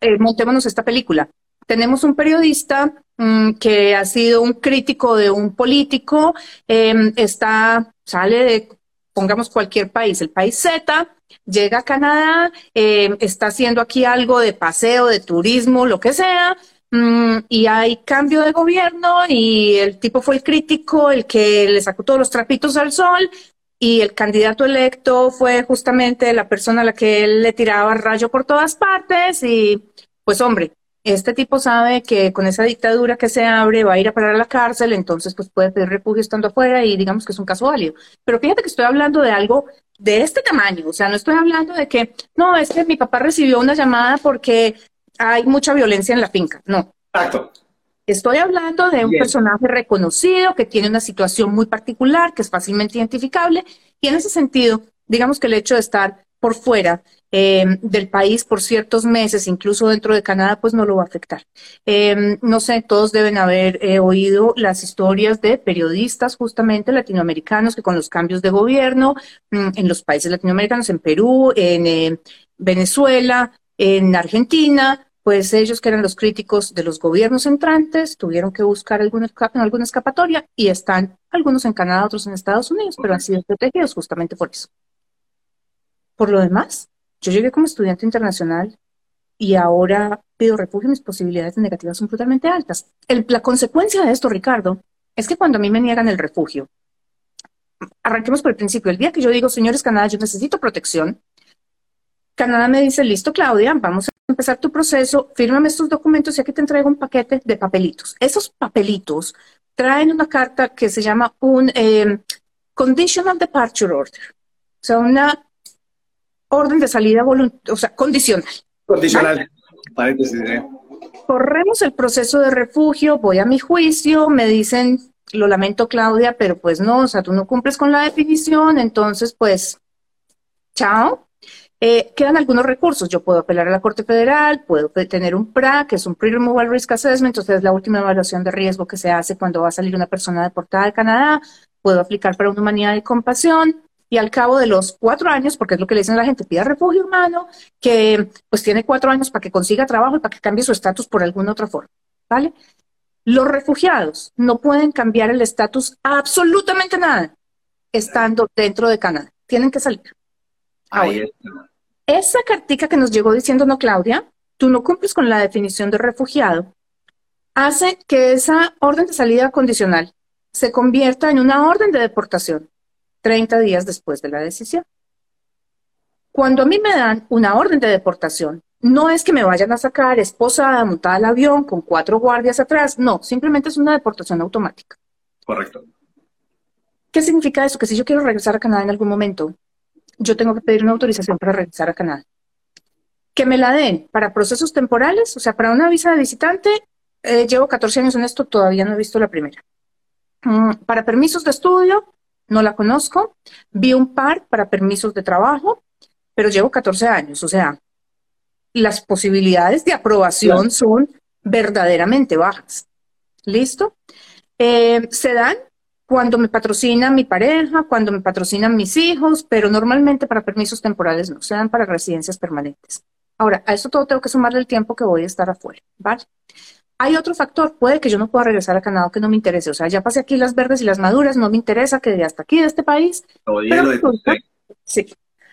eh, montémonos esta película. Tenemos un periodista mm, que ha sido un crítico de un político, em, está, sale de, pongamos cualquier país, el país Z, llega a Canadá, em, está haciendo aquí algo de paseo, de turismo, lo que sea, mm, y hay cambio de gobierno y el tipo fue el crítico, el que le sacó todos los trapitos al sol, y el candidato electo fue justamente la persona a la que él le tiraba rayo por todas partes y pues hombre, este tipo sabe que con esa dictadura que se abre va a ir a parar a la cárcel, entonces pues puede pedir refugio estando afuera y digamos que es un caso válido. Pero fíjate que estoy hablando de algo de este tamaño, o sea, no estoy hablando de que, no, es que mi papá recibió una llamada porque hay mucha violencia en la finca, no. Exacto. Estoy hablando de un personaje reconocido que tiene una situación muy particular, que es fácilmente identificable, y en ese sentido, digamos que el hecho de estar por fuera Em, del país por ciertos meses, incluso dentro de Canadá, pues no lo va a afectar. Em, no sé, todos deben haber eh, oído las historias de periodistas justamente latinoamericanos que con los cambios de gobierno mm, en los países latinoamericanos, en Perú, en eh, Venezuela, en Argentina, pues ellos que eran los críticos de los gobiernos entrantes tuvieron que buscar alguna, alguna escapatoria y están algunos en Canadá, otros en Estados Unidos, pero han sido protegidos justamente por eso. Por lo demás, yo llegué como estudiante internacional y ahora pido refugio, mis posibilidades negativas son brutalmente altas. la consecuencia de esto, Ricardo, es que cuando a mí me niegan el refugio, arranquemos por el principio, el día que yo digo, señores Canadá, yo necesito protección, Canadá me dice, listo, Claudia, vamos a empezar tu proceso, fírmame estos documentos y aquí te entrego un paquete de papelitos. Esos papelitos traen una carta que se llama un eh, Conditional Departure Order, o sea, una orden de salida o sea, condicional. Condicional. Corremos el proceso de refugio, voy a mi juicio, me dicen, lo lamento Claudia, pero pues no, o sea, tú no cumples con la definición, entonces pues, chao. Eh, quedan algunos recursos. Yo puedo apelar a la Corte Federal, puedo tener un PRA, que es un Pre-Removal Risk Assessment, entonces es la última evaluación de riesgo que se hace cuando va a salir una persona deportada de Canadá. Puedo aplicar para una humanidad de compasión y al cabo de los cuatro años, porque es lo que le dicen a la gente, pida refugio humano, que pues tiene cuatro años para que consiga trabajo y para que cambie su estatus por alguna otra forma, ¿vale? Los refugiados no pueden cambiar el estatus absolutamente nada estando dentro de Canadá. Tienen que salir. Ahí Esa cartica que nos llegó diciendo, no, Claudia, tú no cumples con la definición de refugiado, hace que esa orden de salida condicional se convierta en una orden de deportación 30 días después de la decisión. Cuando a mí me dan una orden de deportación, no es que me vayan a sacar esposada, montada al avión con cuatro guardias atrás, no, simplemente es una deportación automática. Correcto. ¿Qué significa eso? Que si yo quiero regresar a Canadá en algún momento, yo tengo que pedir una autorización para regresar a Canadá. Que me la den para procesos temporales, o sea, para una visa de visitante, eh, llevo 14 años en esto, todavía no he visto la primera. Mm, para permisos de estudio, no la conozco. Vi un par para permisos de trabajo, pero llevo 14 años, o sea, las posibilidades de aprobación son verdaderamente bajas. ¿Listo? Eh, se dan cuando me patrocina mi pareja, cuando me patrocinan mis hijos, pero normalmente para permisos temporales no, se dan para residencias permanentes. Ahora, a eso todo tengo que sumarle el tiempo que voy a estar afuera, ¿vale? Hay otro factor, puede que yo no pueda regresar a Canadá que no me interese. O sea, ya pasé aquí las verdes y las maduras, no me interesa que de hasta aquí de este país. Pero resulta, sí,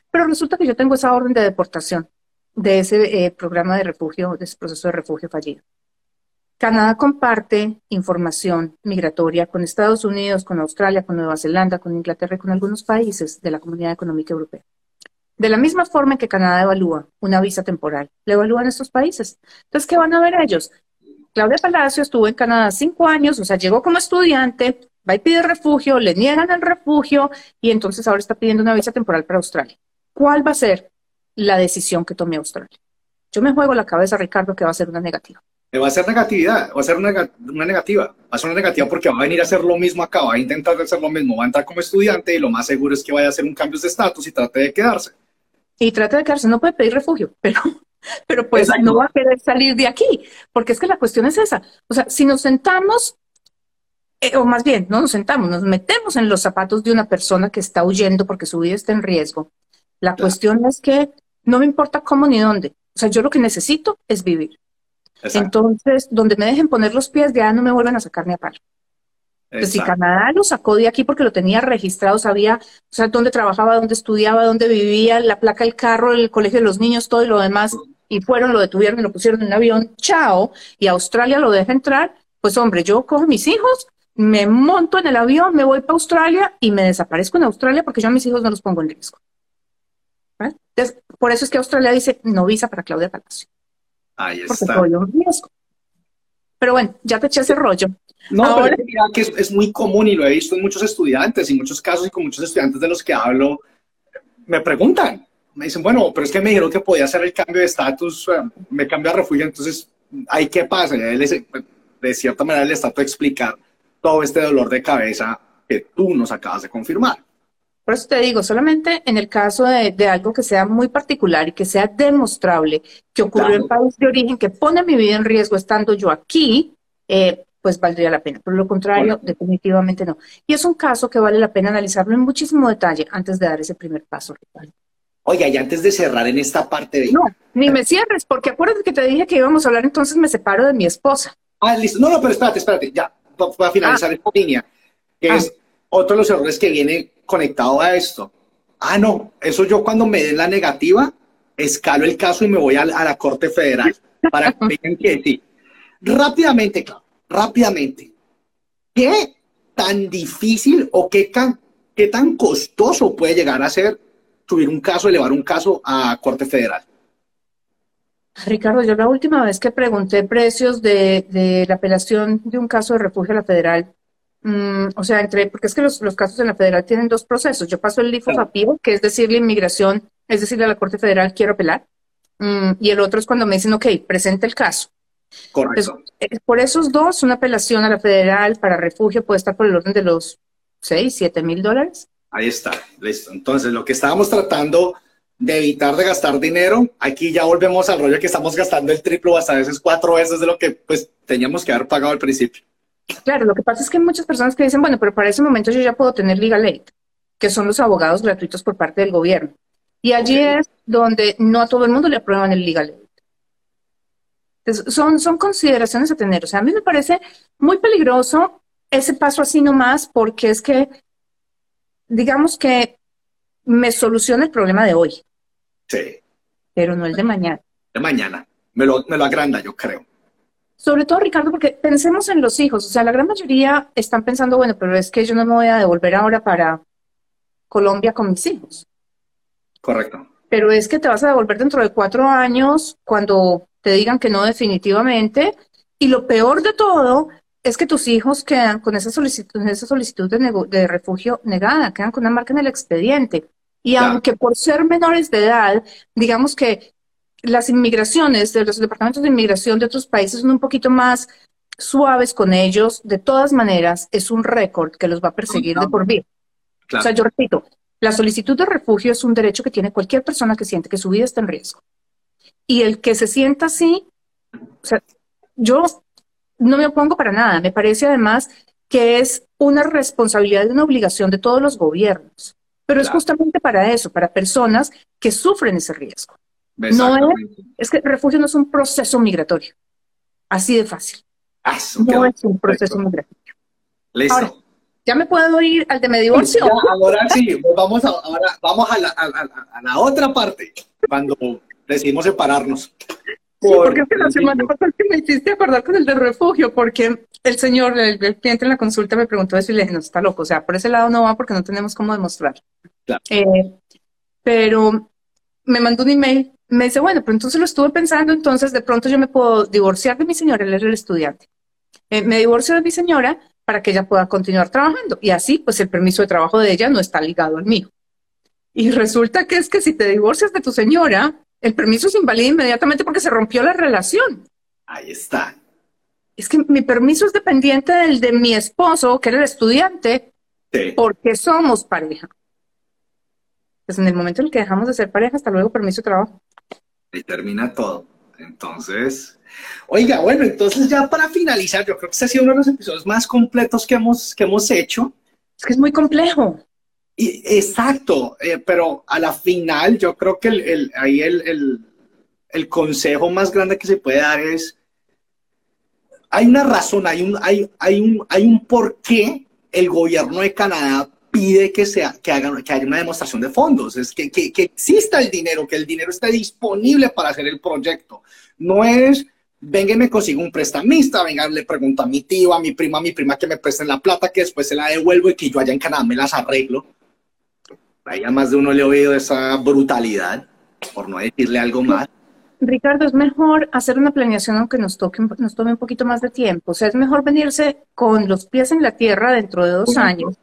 pero resulta que yo tengo esa orden de deportación de ese eh, programa de refugio, de ese proceso de refugio fallido. Canadá comparte información migratoria con Estados Unidos, con Australia, con Nueva Zelanda, con Inglaterra y con algunos países de la Comunidad Económica Europea. De la misma forma en que Canadá evalúa una visa temporal, le evalúan estos países. Entonces, ¿qué van a ver ellos? Claudia Palacio estuvo en Canadá cinco años, o sea, llegó como estudiante, va y pide refugio, le niegan el refugio y entonces ahora está pidiendo una visa temporal para Australia. ¿Cuál va a ser la decisión que tome Australia? Yo me juego la cabeza, Ricardo, que va a ser una negativa. Va a ser negatividad, va a ser una, negativa. Va a ser una negativa porque va a venir a hacer lo mismo acá, va a intentar hacer lo mismo, va a entrar como estudiante y lo más seguro es que vaya a hacer un cambio de estatus y trate de quedarse. Y trate de quedarse, no puede pedir refugio, pero pero pues no va a querer salir de aquí, porque es que la cuestión es esa. O sea, si nos sentamos, eh, o más bien, no nos sentamos, nos metemos en los zapatos de una persona que está huyendo porque su vida está en riesgo, la cuestión es que no me importa cómo ni dónde. O sea, yo lo que necesito es vivir. Entonces, donde me dejen poner los pies, ya no me vuelven a sacar ni a palo. Pues si Canadá lo sacó de aquí porque lo tenía registrado, sabía, o sea, dónde trabajaba, dónde estudiaba, dónde vivía, la placa del carro, el colegio de los niños, todo y lo demás, y fueron, lo detuvieron y lo pusieron en un avión, chao, y Australia lo deja entrar, pues hombre, yo cojo mis hijos, me monto en el avión, me voy para Australia y me desaparezco en Australia porque yo a mis hijos no los pongo en riesgo. por eso es que Australia dice no visa para Claudia Palacio. Ahí está. Porque un riesgo. Pero bueno, ya te eché ese rollo. No, pero que es, es, muy común y lo he visto en muchos estudiantes, en muchos casos y con muchos estudiantes de los que hablo, me preguntan, me dicen, bueno, pero es que me dijeron que podía hacer el cambio de estatus, eh, me cambio a refugio, entonces, ¿ahí qué pasa? de cierta manera les trato de explicar todo este dolor de cabeza que tú nos acabas de confirmar. Por eso te digo, solamente en el caso de, algo que sea muy particular y que sea demostrable que ocurrió en país de origen, que pone mi vida en riesgo estando yo aquí, eh, pues valdría la pena. Por lo contrario, definitivamente no. Y es un caso que vale la pena analizarlo en muchísimo detalle antes de dar ese primer paso. Oiga, y antes de cerrar en esta parte de... No, ni me cierres, porque acuérdate que te dije que íbamos a hablar, entonces me separo de mi esposa. Ah, listo. No, no, pero espérate, espérate, ya, para finalizar esta línea, que Ah. es otro de los errores que viene conectado a esto. Ah, no, eso yo cuando me den la negativa, escalo el caso y me voy a, la- a la Corte Federal para que vean que sí. Rápidamente, claro, rápidamente. ¿Qué tan difícil o qué, can- qué tan costoso puede llegar a ser subir un caso, elevar un caso a Corte Federal? Ricardo, yo la última vez que pregunté precios de, de la apelación de un caso de refugio a la federal, mm, o sea, entre, porque es que los, los casos en la federal tienen dos procesos. Yo paso el LIFO Claro. Que es decirle a inmigración, es decirle a la Corte Federal, quiero apelar. Mm, y el otro es cuando me dicen, ok, presente el caso. Correcto. Por esos dos, una apelación a la federal para refugio puede estar por el orden de los 6, 7 mil dólares. Ahí está, listo. Entonces, lo que estábamos tratando de evitar de gastar dinero, aquí ya volvemos al rollo que estamos gastando el triple o hasta a veces cuatro veces de lo que pues teníamos que haber pagado al principio. Claro, lo que pasa es que hay muchas personas que dicen, bueno, pero para ese momento yo ya puedo tener legal aid, que son los abogados gratuitos por parte del gobierno. Y allí Ok. es donde no a todo el mundo le aprueban el legal aid. Entonces, son, son consideraciones a tener. O sea, a mí me parece muy peligroso ese paso así nomás, porque es que, digamos que me soluciona el problema de hoy, Sí, pero no el de mañana. de mañana. Me lo, me lo agranda, yo creo. Sobre todo, Ricardo, porque pensemos en los hijos. O sea, la gran mayoría están pensando, bueno, pero es que yo no me voy a devolver ahora para Colombia con mis hijos. Correcto. Pero es que te vas a devolver dentro de cuatro años cuando te digan que no definitivamente. Y lo peor de todo es que tus hijos quedan con esa solicitud, esa solicitud de, nego- de refugio negada, quedan con una marca en el expediente. Y Claro. aunque por ser menores de edad, digamos que las inmigraciones de los departamentos de inmigración de otros países son un poquito más suaves con ellos, de todas maneras, es un récord que los va a perseguir de por vida. O sea, yo repito, la solicitud de refugio es un derecho que tiene cualquier persona que siente que su vida está en riesgo. Y el que se sienta así, o sea, yo no me opongo para nada. Me parece además que es una responsabilidad y una obligación de todos los gobiernos. Pero es justamente para eso, para personas que sufren ese riesgo. No es, es que refugio no es un proceso migratorio. Así de fácil. Ah, No es un proceso perfecto. migratorio. Listo. Ahora, ¿Ya me puedo ir al de me divorcio? Ya, ahora sí, pues vamos a, ahora vamos a la, a, a- a la otra parte, cuando decidimos separarnos. Sí, porque es que la semana pasada que me hiciste acordar con el de refugio, porque el señor, el, el cliente en la consulta me preguntó eso y le dije, no, está loco, o sea, por ese lado no va porque no tenemos cómo demostrar. Claro. Eh, pero me mandó un email, me dice, bueno, pero entonces lo estuve pensando, entonces de pronto yo me puedo divorciar de mi señora, él era el estudiante. Eh, me divorcio de mi señora para que ella pueda continuar trabajando y así, pues el permiso de trabajo de ella no está ligado al mío. Y resulta que es que si te divorcias de tu señora, el permiso se invalida inmediatamente porque se rompió la relación. Ahí está. Es que mi permiso es dependiente del de mi esposo, que era el estudiante, Sí. porque somos pareja. Pues en el momento en el que dejamos de ser pareja, hasta luego, permiso de trabajo. Ahí termina todo. Entonces, oiga, bueno, entonces ya para finalizar, yo creo que este ha sido uno de los episodios más completos que hemos, que hemos hecho. Es que es muy complejo. Y, exacto, eh, pero a la final yo creo que el, ahí el consejo más grande que se puede dar es, hay una razón, hay un, hay, hay un, hay un por qué el gobierno de Canadá pide que, sea, que, hagan, que haya una demostración de fondos, es que, que, que exista el dinero, que el dinero esté disponible para hacer el proyecto. No es, venga y me consigo un prestamista, venga, le pregunto a mi tío, a mi prima, a mi prima que me presten la plata, que después se la devuelvo y que yo allá en Canadá me las arreglo. Ahí a más de uno le he oído esa brutalidad, por no decirle algo más. Ricardo, es mejor hacer una planeación aunque nos toque, nos tome un poquito más de tiempo. O sea, es mejor venirse con los pies en la tierra dentro de dos años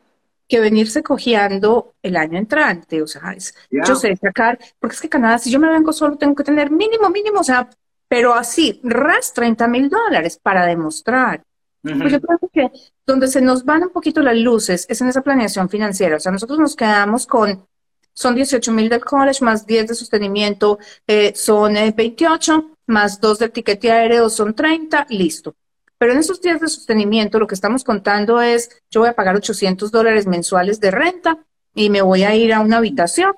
que venirse cojeando el año entrante. O sea, es, Ya. yo sé, sacar, porque es que Canadá, si yo me vengo solo, tengo que tener mínimo, mínimo, o sea, pero así, ras 30 mil dólares para demostrar. Pues yo creo que donde se nos van un poquito las luces es en esa planeación financiera. O sea, nosotros nos quedamos con, son 18 mil del college, más 10 de sostenimiento, eh, son eh, 28, más 2 del tiquete aéreo, son 30, listo. Pero en esos 10 de sostenimiento lo que estamos contando es, yo voy a pagar 800 dólares mensuales de renta y me voy a ir a una habitación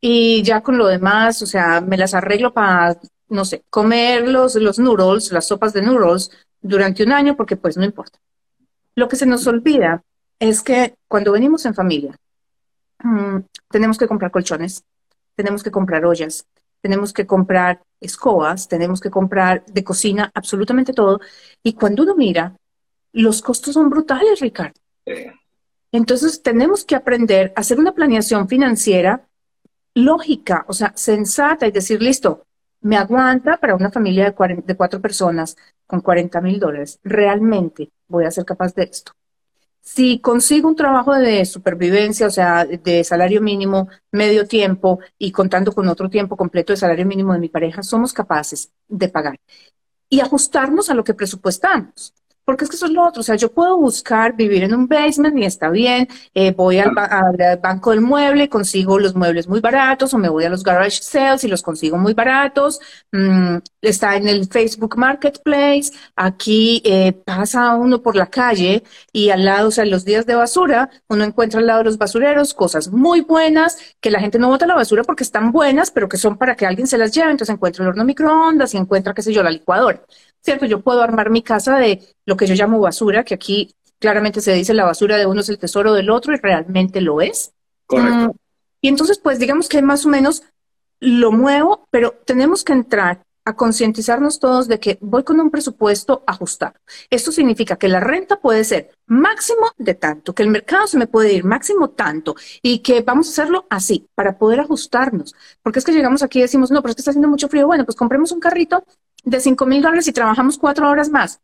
y ya con lo demás, o sea, me las arreglo para, no sé, comer los, los noodles, las sopas de noodles durante un año porque pues no importa. Lo que se nos olvida es que cuando venimos en familia, mm, tenemos que comprar colchones, tenemos que comprar ollas, tenemos que comprar escobas, tenemos que comprar de cocina absolutamente todo. Y cuando uno mira, los costos son brutales, Ricardo. Entonces tenemos que aprender a hacer una planeación financiera lógica, o sea, sensata y decir, listo, me aguanta para una familia de, cuatro personas con 40 mil dólares. Realmente voy a ser capaz de esto. Si consigo un trabajo de supervivencia, o sea, de salario mínimo, medio tiempo y contando con otro tiempo completo de salario mínimo de mi pareja, somos capaces de pagar y ajustarnos a lo que presupuestamos. Porque es que eso es lo otro, o sea, yo puedo buscar vivir en un basement y está bien, eh, voy al, banco del mueble, consigo los muebles muy baratos, o me voy a los garage sales y los consigo muy baratos, mm, está en el Facebook Marketplace, aquí eh, pasa uno por la calle y al lado, o sea, en los días de basura, uno encuentra al lado de los basureros cosas muy buenas, que la gente no bota la basura porque están buenas, pero que son para que alguien se las lleve, entonces encuentra el horno microondas y encuentra, qué sé yo, la licuadora. ¿Cierto? Yo puedo armar mi casa de lo que yo llamo basura, que aquí claramente se dice la basura de uno es el tesoro del otro y realmente lo es. Correcto. Mm, y entonces, pues digamos que más o menos lo muevo, pero tenemos que entrar a concientizarnos todos de que voy con un presupuesto ajustado. Esto significa que la renta puede ser máximo de tanto, que el mercado se me puede ir máximo tanto y que vamos a hacerlo así para poder ajustarnos. Porque es que llegamos aquí y decimos, no, pero es que está haciendo mucho frío. Bueno, pues compremos un carrito de 5 mil dólares y trabajamos cuatro horas más.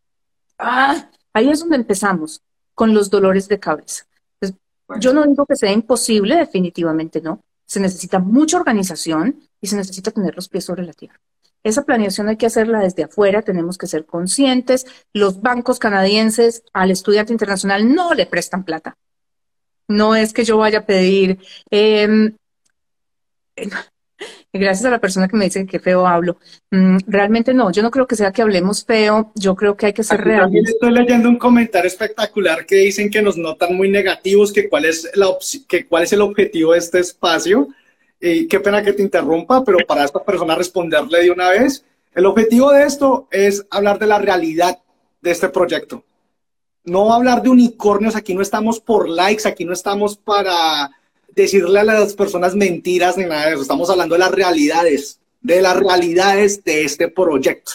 Ah, ahí es donde empezamos con los dolores de cabeza. Pues, yo no digo que sea imposible, definitivamente no. Se necesita mucha organización y se necesita tener los pies sobre la tierra. Esa planeación hay que hacerla desde afuera, tenemos que ser conscientes. Los bancos canadienses al estudiante internacional no le prestan plata. No es que yo vaya a pedir, eh, gracias a la persona que me dice que feo hablo. Mm, realmente no, yo no creo que sea que hablemos feo, yo creo que hay que ser real. También estoy leyendo un comentario espectacular que dicen que nos notan muy negativos, que cuál es, la que cuál es el objetivo de este espacio. Y qué pena que te interrumpa, pero para esta persona responderle de una vez, el objetivo de esto es hablar de la realidad de este proyecto. No hablar de unicornios, aquí no estamos por likes, aquí no estamos para decirle a las personas mentiras ni nada de eso. Estamos hablando de las realidades, de las realidades de este proyecto.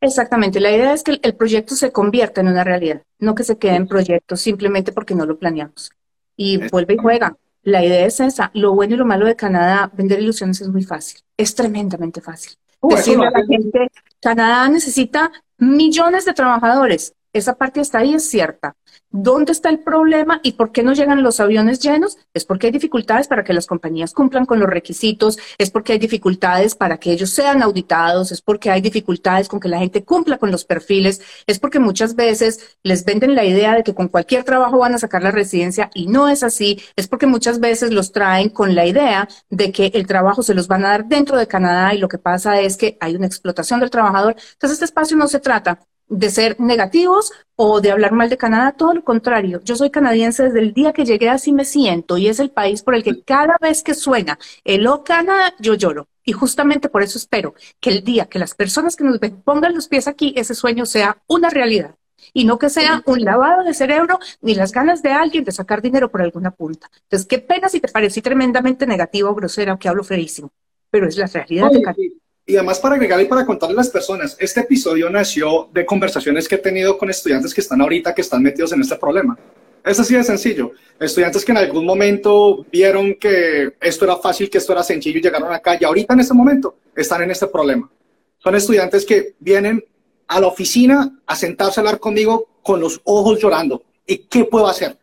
Exactamente. La idea es que el proyecto se convierta en una realidad, no que se quede en proyecto simplemente porque no lo planeamos. Y vuelve y juega. La idea es esa. Lo bueno y lo malo de Canadá, vender ilusiones es muy fácil. Es tremendamente fácil. Uh, Decirle a la gente, Canadá necesita millones de trabajadores. Esa parte hasta ahí es cierta. ¿Dónde está el problema y por qué no llegan los aviones llenos? Es porque hay dificultades para que las compañías cumplan con los requisitos, es porque hay dificultades para que ellos sean auditados, es porque hay dificultades con que la gente cumpla con los perfiles, es porque muchas veces les venden la idea de que con cualquier trabajo van a sacar la residencia y no es así, es porque muchas veces los traen con la idea de que el trabajo se los van a dar dentro de Canadá y lo que pasa es que hay una explotación del trabajador. Entonces este espacio no se trata de ser negativos o de hablar mal de Canadá, todo lo contrario. Yo soy canadiense desde el día que llegué, así me siento, y es el país por el que cada vez que suena el O Canadá, yo lloro. Y justamente por eso espero que el día que las personas que nos ven pongan los pies aquí, ese sueño sea una realidad. Y no que sea un lavado de cerebro ni las ganas de alguien de sacar dinero por alguna punta. Entonces, qué pena si te parecí tremendamente negativo o grosera o que hablo feísimo. Pero es la realidad de Canadá. Y además para agregar y para contarle a las personas, este episodio nació de conversaciones que he tenido con estudiantes que están ahorita, que están metidos en este problema. Es así de sencillo. Estudiantes que en algún momento vieron que esto era fácil, que esto era sencillo y llegaron acá y ahorita en este momento están en este problema. Son estudiantes que vienen a la oficina a sentarse a hablar conmigo con los ojos llorando. ¿Y qué puedo hacer?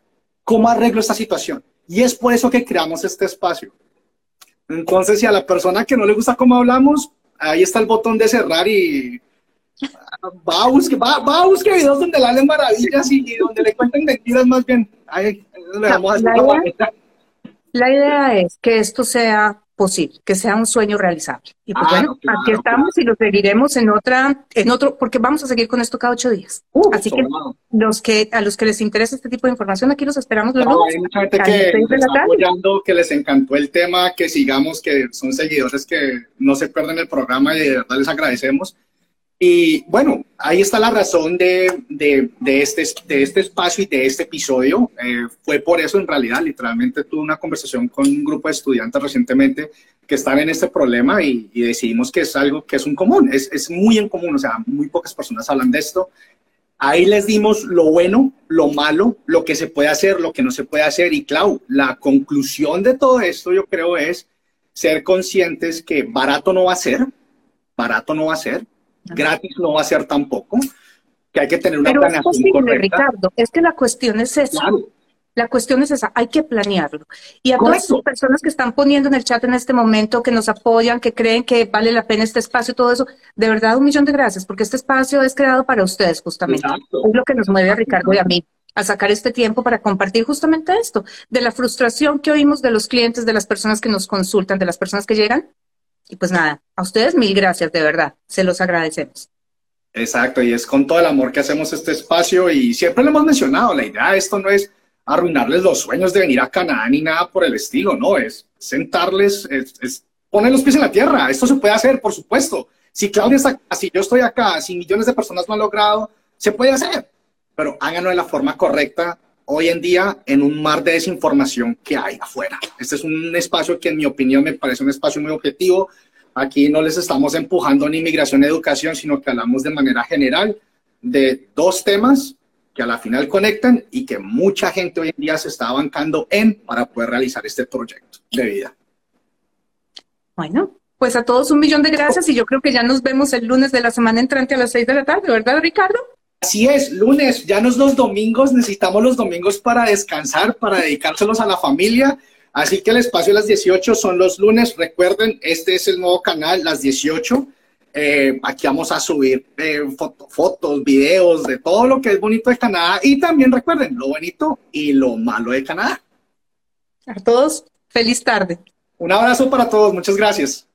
¿Cómo arreglo esta situación? Y es por eso que creamos este espacio. Entonces, si a la persona que no le gusta cómo hablamos, ahí está el botón de cerrar y va a buscar, va, a buscar videos donde le hablen maravillas y, donde le cuenten mentiras más bien. la, idea, la idea es que esto sea posible, que sea un sueño realizable. Y pues ah, bueno, aquí estamos y lo seguiremos en otra, en otro, porque vamos a seguir con esto cada ocho días. Así que los que a los que les interesa este tipo de información, aquí los esperamos Hay mucha gente que está apoyando, que les encantó el tema, que sigamos, que son seguidores que no se pierden el programa y de verdad les agradecemos. Y bueno, ahí está la razón de, de, este, de este espacio y de este episodio. Eh, fue por eso, en realidad, literalmente tuve una conversación con un grupo de estudiantes recientemente que están en este problema y, y decidimos que es algo que es un común, es, es, muy en común, o sea, muy pocas personas hablan de esto. Ahí les dimos lo bueno, lo malo, lo que se puede hacer, lo que no se puede hacer. Y Clau, la conclusión de todo esto yo creo es ser conscientes que barato no va a ser, barato no va a ser, gratis no va a ser tampoco, que hay que tener una Pero es posible, Ricardo, es que la cuestión es esa. La cuestión es esa, hay que planearlo. Y a todas las personas que están poniendo en el chat en este momento, que nos apoyan, que creen que vale la pena este espacio, todo eso, de verdad un millón de gracias, porque este espacio es creado para ustedes justamente. Es lo que nos mueve a Ricardo y a mí a sacar este tiempo para compartir justamente esto, de la frustración que oímos de los clientes, de las personas que nos consultan, de las personas que llegan, y pues nada, a ustedes mil gracias, de verdad, se los agradecemos. Exacto, y es con todo el amor que hacemos este espacio y siempre lo hemos mencionado, la idea de esto no es arruinarles los sueños de venir a Canadá ni nada por el estilo, no, es sentarles, es, poner los pies en la tierra, esto se puede hacer, por supuesto. Si Claudia está acá, si yo estoy acá, si millones de personas lo han logrado, se puede hacer, pero háganlo de la forma correcta hoy en día en un mar de desinformación que hay afuera. Este es un espacio que en mi opinión me parece un espacio muy objetivo. Aquí no les estamos empujando ni inmigración ni educación, sino que hablamos de manera general de dos temas que a la final conectan y que mucha gente hoy en día se está bancando en para poder realizar este proyecto de vida. Bueno, pues a todos un millón de gracias y yo creo que ya nos vemos el lunes de la semana entrante a las seis de la tarde, ¿verdad, Ricardo? Así es, lunes, ya no es los domingos, necesitamos los domingos para descansar, para dedicárselos a la familia. Así que el espacio de las 18 son los lunes. Recuerden, este es el nuevo canal, las 18. Eh, aquí vamos a subir eh, fotos, videos de todo lo que es bonito de Canadá. Y también recuerden lo bonito y lo malo de Canadá. A todos, feliz tarde. Un abrazo para todos, muchas gracias.